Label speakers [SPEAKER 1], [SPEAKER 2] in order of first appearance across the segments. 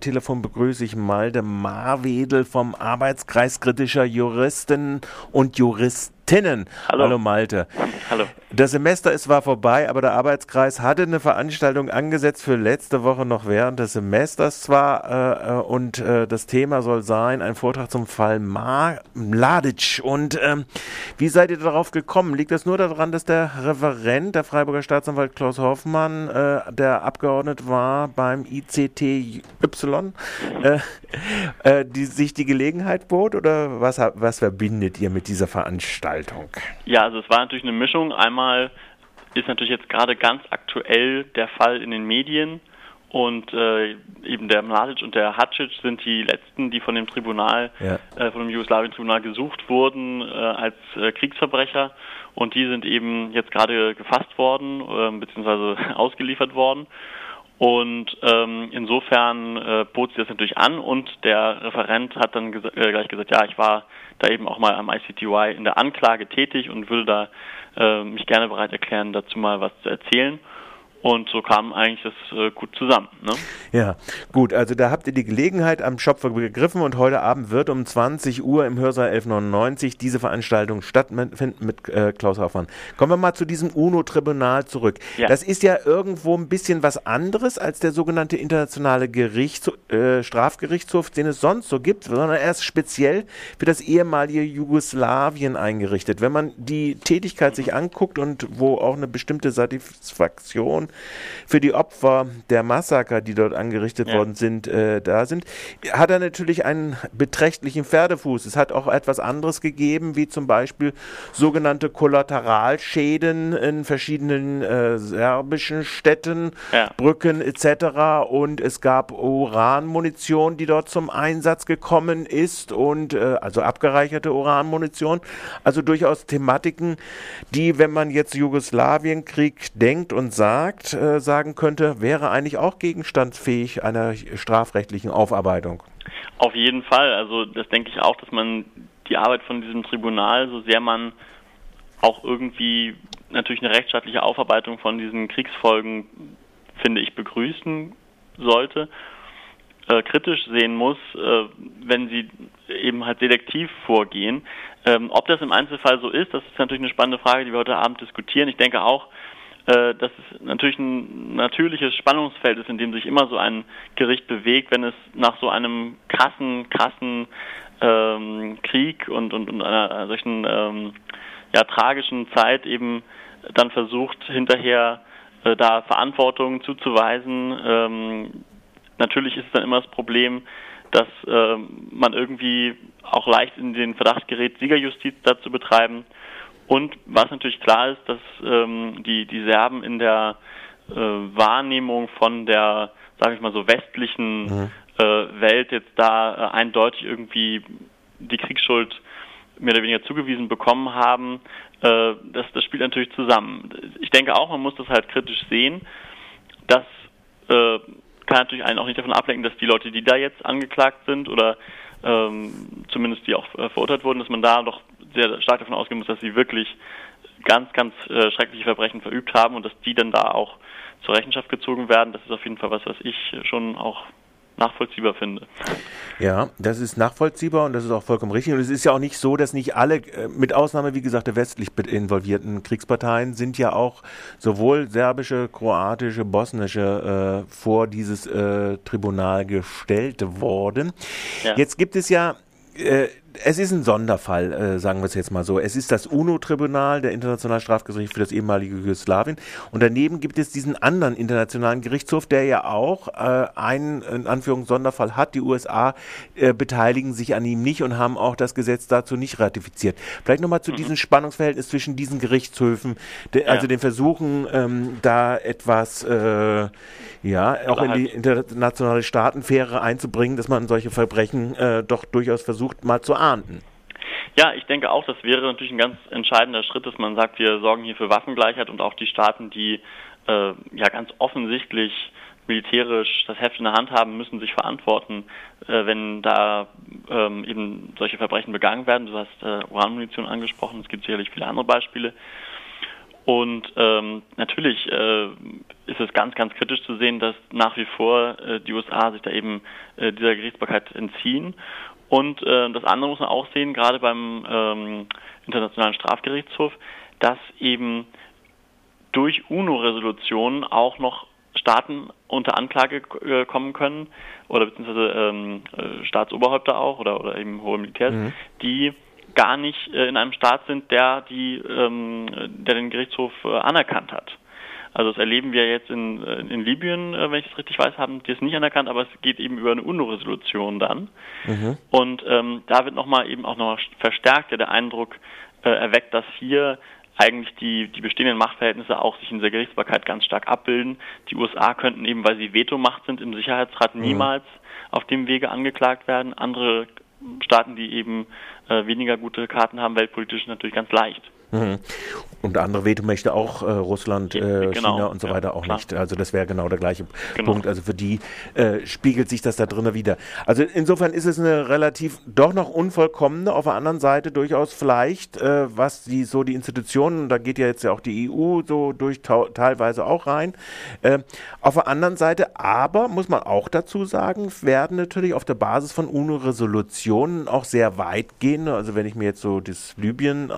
[SPEAKER 1] Telefon begrüße ich Malte Marwedel vom Arbeitskreis kritischer Juristen und Juristen. Tinnen. Hallo. Hallo Malte.
[SPEAKER 2] Hallo.
[SPEAKER 1] Das Semester ist zwar vorbei, aber der Arbeitskreis hatte eine Veranstaltung angesetzt für letzte Woche noch während des Semesters zwar äh, äh und äh, das Thema soll sein ein Vortrag zum Fall Mladic. Und ähm, wie seid ihr darauf gekommen? Liegt das nur daran, dass der Referent, der Freiburger Staatsanwalt Klaus Hoffmann, äh, der abgeordnet war beim ICTY, äh, äh, die sich die Gelegenheit bot oder was, was verbindet ihr mit dieser Veranstaltung? Gestaltung?
[SPEAKER 2] Ja, also es war natürlich eine Mischung. Einmal ist natürlich jetzt gerade ganz aktuell der Fall in den Medien und äh, eben der Mladic und der Hacic sind die letzten, die von dem Tribunal, ja. äh, von dem Jugoslawien-Tribunal gesucht wurden äh, als äh, Kriegsverbrecher und die sind eben jetzt gerade gefasst worden äh, beziehungsweise ausgeliefert worden. Und ähm, insofern äh, bot sie das natürlich an und der Referent hat dann ges äh, gleich gesagt, ja, ich war da eben auch mal am ICTY in der Anklage tätig und würde da äh, mich gerne bereit erklären, dazu mal was zu erzählen. Und so kam eigentlich das äh, gut zusammen. Ne?
[SPEAKER 1] Ja, gut. Also da habt ihr die Gelegenheit am Schopfer begriffen und heute Abend wird um 20 Uhr im Hörsaal 1199 diese Veranstaltung stattfinden mit äh, Klaus Hoffmann. Kommen wir mal zu diesem UNO-Tribunal zurück. Ja. Das ist ja irgendwo ein bisschen was anderes als der sogenannte internationale Gerichts äh, Strafgerichtshof, den es sonst so gibt, sondern er ist speziell für das ehemalige Jugoslawien eingerichtet. Wenn man die Tätigkeit sich anguckt und wo auch eine bestimmte Satisfaktion für die Opfer der Massaker, die dort angerichtet ja. worden sind, äh, da sind, hat er natürlich einen beträchtlichen Pferdefuß. Es hat auch etwas anderes gegeben, wie zum Beispiel sogenannte Kollateralschäden in verschiedenen äh, serbischen Städten, ja. Brücken etc. Und es gab Uranmunition, die dort zum Einsatz gekommen ist und äh, also abgereicherte Uranmunition. Also durchaus Thematiken, die, wenn man jetzt Jugoslawienkrieg denkt und sagt, Markt äh, sagen könnte, wäre eigentlich auch gegenstandsfähig einer strafrechtlichen Aufarbeitung.
[SPEAKER 2] Auf jeden Fall. Also das denke ich auch, dass man die Arbeit von diesem Tribunal, so sehr man auch irgendwie natürlich eine rechtsstaatliche Aufarbeitung von diesen Kriegsfolgen, finde ich, begrüßen sollte, äh, kritisch sehen muss, äh, wenn sie eben halt selektiv vorgehen. Ähm, ob das im Einzelfall so ist, das ist natürlich eine spannende Frage, die wir heute Abend diskutieren. Ich denke auch, äh, dass es natürlich ein natürliches Spannungsfeld ist, in dem sich immer so ein Gericht bewegt, wenn es nach so einem krassen, krassen ähm, Krieg und, und, und einer solchen ähm, ja, tragischen Zeit eben dann versucht, hinterher äh, da Verantwortung zuzuweisen. Ähm, natürlich ist es dann immer das Problem, dass äh, man irgendwie auch leicht in den Verdacht gerät, Siegerjustiz da zu betreiben. Und was natürlich klar ist, dass ähm, die, die Serben in der äh, Wahrnehmung von der, sage ich mal so, westlichen mhm. äh, Welt jetzt da äh, eindeutig irgendwie die Kriegsschuld mehr oder weniger zugewiesen bekommen haben, äh, das, das spielt natürlich zusammen. Ich denke auch, man muss das halt kritisch sehen. Das äh, kann natürlich einen auch nicht davon ablenken, dass die Leute, die da jetzt angeklagt sind oder ähm, zumindest die auch äh, verurteilt wurden, dass man da doch sehr stark davon ausgehen muss, dass sie wirklich ganz, ganz äh, schreckliche Verbrechen verübt haben und dass die dann da auch zur Rechenschaft gezogen werden. Das ist auf jeden Fall was, was ich schon auch nachvollziehbar finde.
[SPEAKER 1] Ja, das ist nachvollziehbar und das ist auch vollkommen richtig. Und es ist ja auch nicht so, dass nicht alle, äh, mit Ausnahme, wie gesagt, der westlich involvierten Kriegsparteien, sind ja auch sowohl serbische, kroatische, bosnische äh, vor dieses äh, Tribunal gestellt worden. Ja. Jetzt gibt es ja äh, es ist ein Sonderfall, äh, sagen wir es jetzt mal so. Es ist das UNO-Tribunal, der Internationale Strafgerichtshof für das ehemalige Jugoslawien. Und daneben gibt es diesen anderen internationalen Gerichtshof, der ja auch äh, einen, in Anführungszeichen, Sonderfall hat. Die USA äh, beteiligen sich an ihm nicht und haben auch das Gesetz dazu nicht ratifiziert. Vielleicht nochmal zu mhm. diesem Spannungsverhältnis zwischen diesen Gerichtshöfen, de, also den Versuchen, ähm, da etwas, äh, ja, auch in die internationale Staatenfähre einzubringen, dass man solche Verbrechen äh, doch durchaus versucht, mal zu ahnden.
[SPEAKER 2] Ja, ich denke auch, das wäre natürlich ein ganz entscheidender Schritt, dass man sagt, wir sorgen hier für Waffengleichheit und auch die Staaten, die äh, ja ganz offensichtlich militärisch das Heft in der Hand haben, müssen sich verantworten, äh, wenn da ähm, eben solche Verbrechen begangen werden. Du hast äh, Uranmunition angesprochen, es gibt sicherlich viele andere Beispiele. Und ähm, natürlich äh, ist es ganz, ganz kritisch zu sehen, dass nach wie vor äh, die USA sich da eben äh, dieser Gerichtsbarkeit entziehen. Und äh, das andere muss man auch sehen, gerade beim ähm, Internationalen Strafgerichtshof, dass eben durch UNO-Resolutionen auch noch Staaten unter Anklage äh, kommen können oder beziehungsweise ähm, äh, Staatsoberhäupter auch oder, oder eben hohe Militärs, mhm. die gar nicht äh, in einem Staat sind, der die, ähm, der den Gerichtshof äh, anerkannt hat. Also das erleben wir jetzt in, äh, in Libyen, äh, wenn ich es richtig weiß, haben die es nicht anerkannt, aber es geht eben über eine UNO-Resolution dann. Mhm. Und ähm, da wird nochmal eben auch noch verstärkt ja der Eindruck äh, erweckt, dass hier eigentlich die, die bestehenden Machtverhältnisse auch sich in dieser Gerichtsbarkeit ganz stark abbilden. Die USA könnten eben, weil sie Vetomacht sind im Sicherheitsrat, mhm. niemals auf dem Wege angeklagt werden. Andere Staaten, die eben äh, weniger gute Karten haben, weltpolitisch natürlich ganz leicht.
[SPEAKER 1] Mhm. Und andere Vetomächte auch, äh, Russland, äh, genau. China und so weiter auch klar. nicht. Also das wäre genau der gleiche genau. Punkt. Also für die äh, spiegelt sich das da drinnen wieder. Also insofern ist es eine relativ doch noch unvollkommene, auf der anderen Seite durchaus vielleicht, äh, was die so die Institutionen, da geht ja jetzt ja auch die EU so durch teilweise auch rein. Äh, auf der anderen Seite, aber muss man auch dazu sagen, werden natürlich auf der Basis von UNO-Resolutionen auch sehr weit gehen. Also wenn ich mir jetzt so das Libyen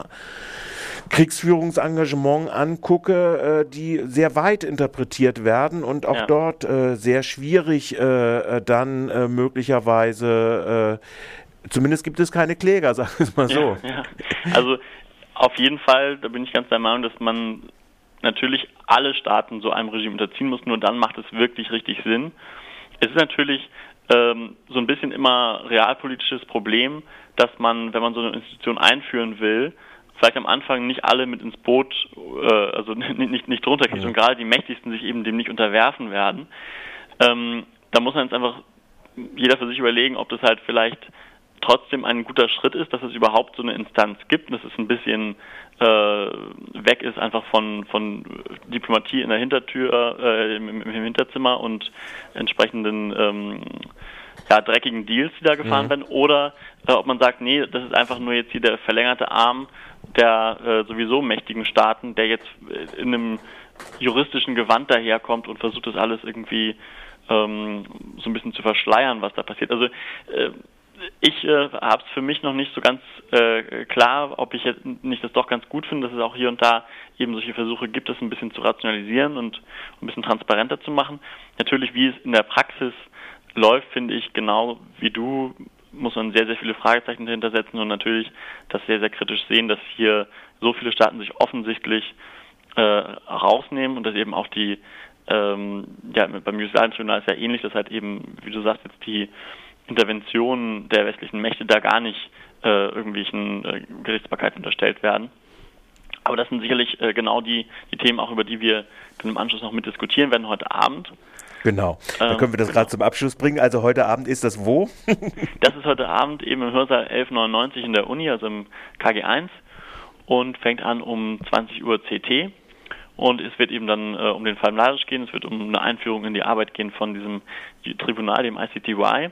[SPEAKER 1] Kriegsführungsengagement angucke, äh, die sehr weit interpretiert werden und auch ja. dort äh, sehr schwierig äh, äh dann äh, möglicherweise, äh, zumindest gibt es keine Kläger, sagen wir es mal so.
[SPEAKER 2] Ja, ja. Also auf jeden Fall, da bin ich ganz der Meinung, dass man natürlich alle Staaten so einem Regime unterziehen muss, nur dann macht es wirklich richtig Sinn. Es ist natürlich ähm, so ein bisschen immer realpolitisches Problem, dass man, wenn man so eine Institution einführen will, vielleicht am Anfang nicht alle mit ins Boot, äh, also nicht, nicht, nicht drunter kriegt ja. und gerade die Mächtigsten sich eben dem nicht unterwerfen werden. Ähm, da muss man jetzt einfach jeder für sich überlegen, ob das halt vielleicht trotzdem ein guter Schritt ist, dass es überhaupt so eine Instanz gibt und dass es ein bisschen äh, weg ist einfach von, von Diplomatie in der Hintertür, äh, im, im, Hinterzimmer und entsprechenden ähm, ja, dreckigen Deals, die da gefahren mhm. werden, oder äh, ob man sagt, nee, das ist einfach nur jetzt hier der verlängerte Arm der äh, sowieso mächtigen Staaten, der jetzt äh, in einem juristischen Gewand daherkommt und versucht das alles irgendwie ähm, so ein bisschen zu verschleiern, was da passiert. Also äh, ich äh, habe es für mich noch nicht so ganz äh, klar, ob ich jetzt nicht das doch ganz gut finde, dass es auch hier und da eben solche Versuche gibt, das ein bisschen zu rationalisieren und ein bisschen transparenter zu machen. Natürlich, wie es in der Praxis läuft, finde ich genau wie du muss man sehr, sehr viele Fragezeichen dahinter setzen und natürlich das sehr, sehr kritisch sehen, dass hier so viele Staaten sich offensichtlich äh, rausnehmen und dass eben auch die, ähm, ja, beim Jugoslawien-Tribunal ist ja ähnlich, dass halt eben, wie du sagst, jetzt die Interventionen der westlichen Mächte da gar nicht äh, irgendwelchen äh, Gerichtsbarkeit unterstellt werden. Aber das sind sicherlich äh, genau die, die Themen, auch über die wir dann im Anschluss noch mit diskutieren werden heute Abend.
[SPEAKER 1] Genau. Dann können wir das ähm, gerade zum Abschluss bringen. Also heute Abend ist das wo?
[SPEAKER 2] das ist heute Abend eben im Hörsaal 1199 in der Uni, also im KG1 und fängt an um 20 Uhr CT. Und es wird eben dann äh, um den Fall Mladic gehen, es wird um eine Einführung in die Arbeit gehen von diesem Tribunal, dem ICTY.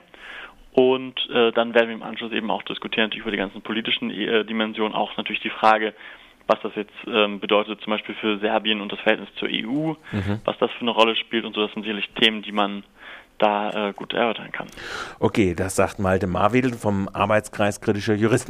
[SPEAKER 2] Und äh, dann werden wir im Anschluss eben auch diskutieren, natürlich über die ganzen politischen äh, Dimensionen, auch natürlich die Frage, was das jetzt ähm, bedeutet, zum Beispiel für Serbien und das Verhältnis zur EU, mhm. was das für eine Rolle spielt und so. Das sind sicherlich Themen, die man da äh, gut erörtern kann.
[SPEAKER 1] Okay, das sagt Malte Marwedel vom Arbeitskreis kritischer Juristen.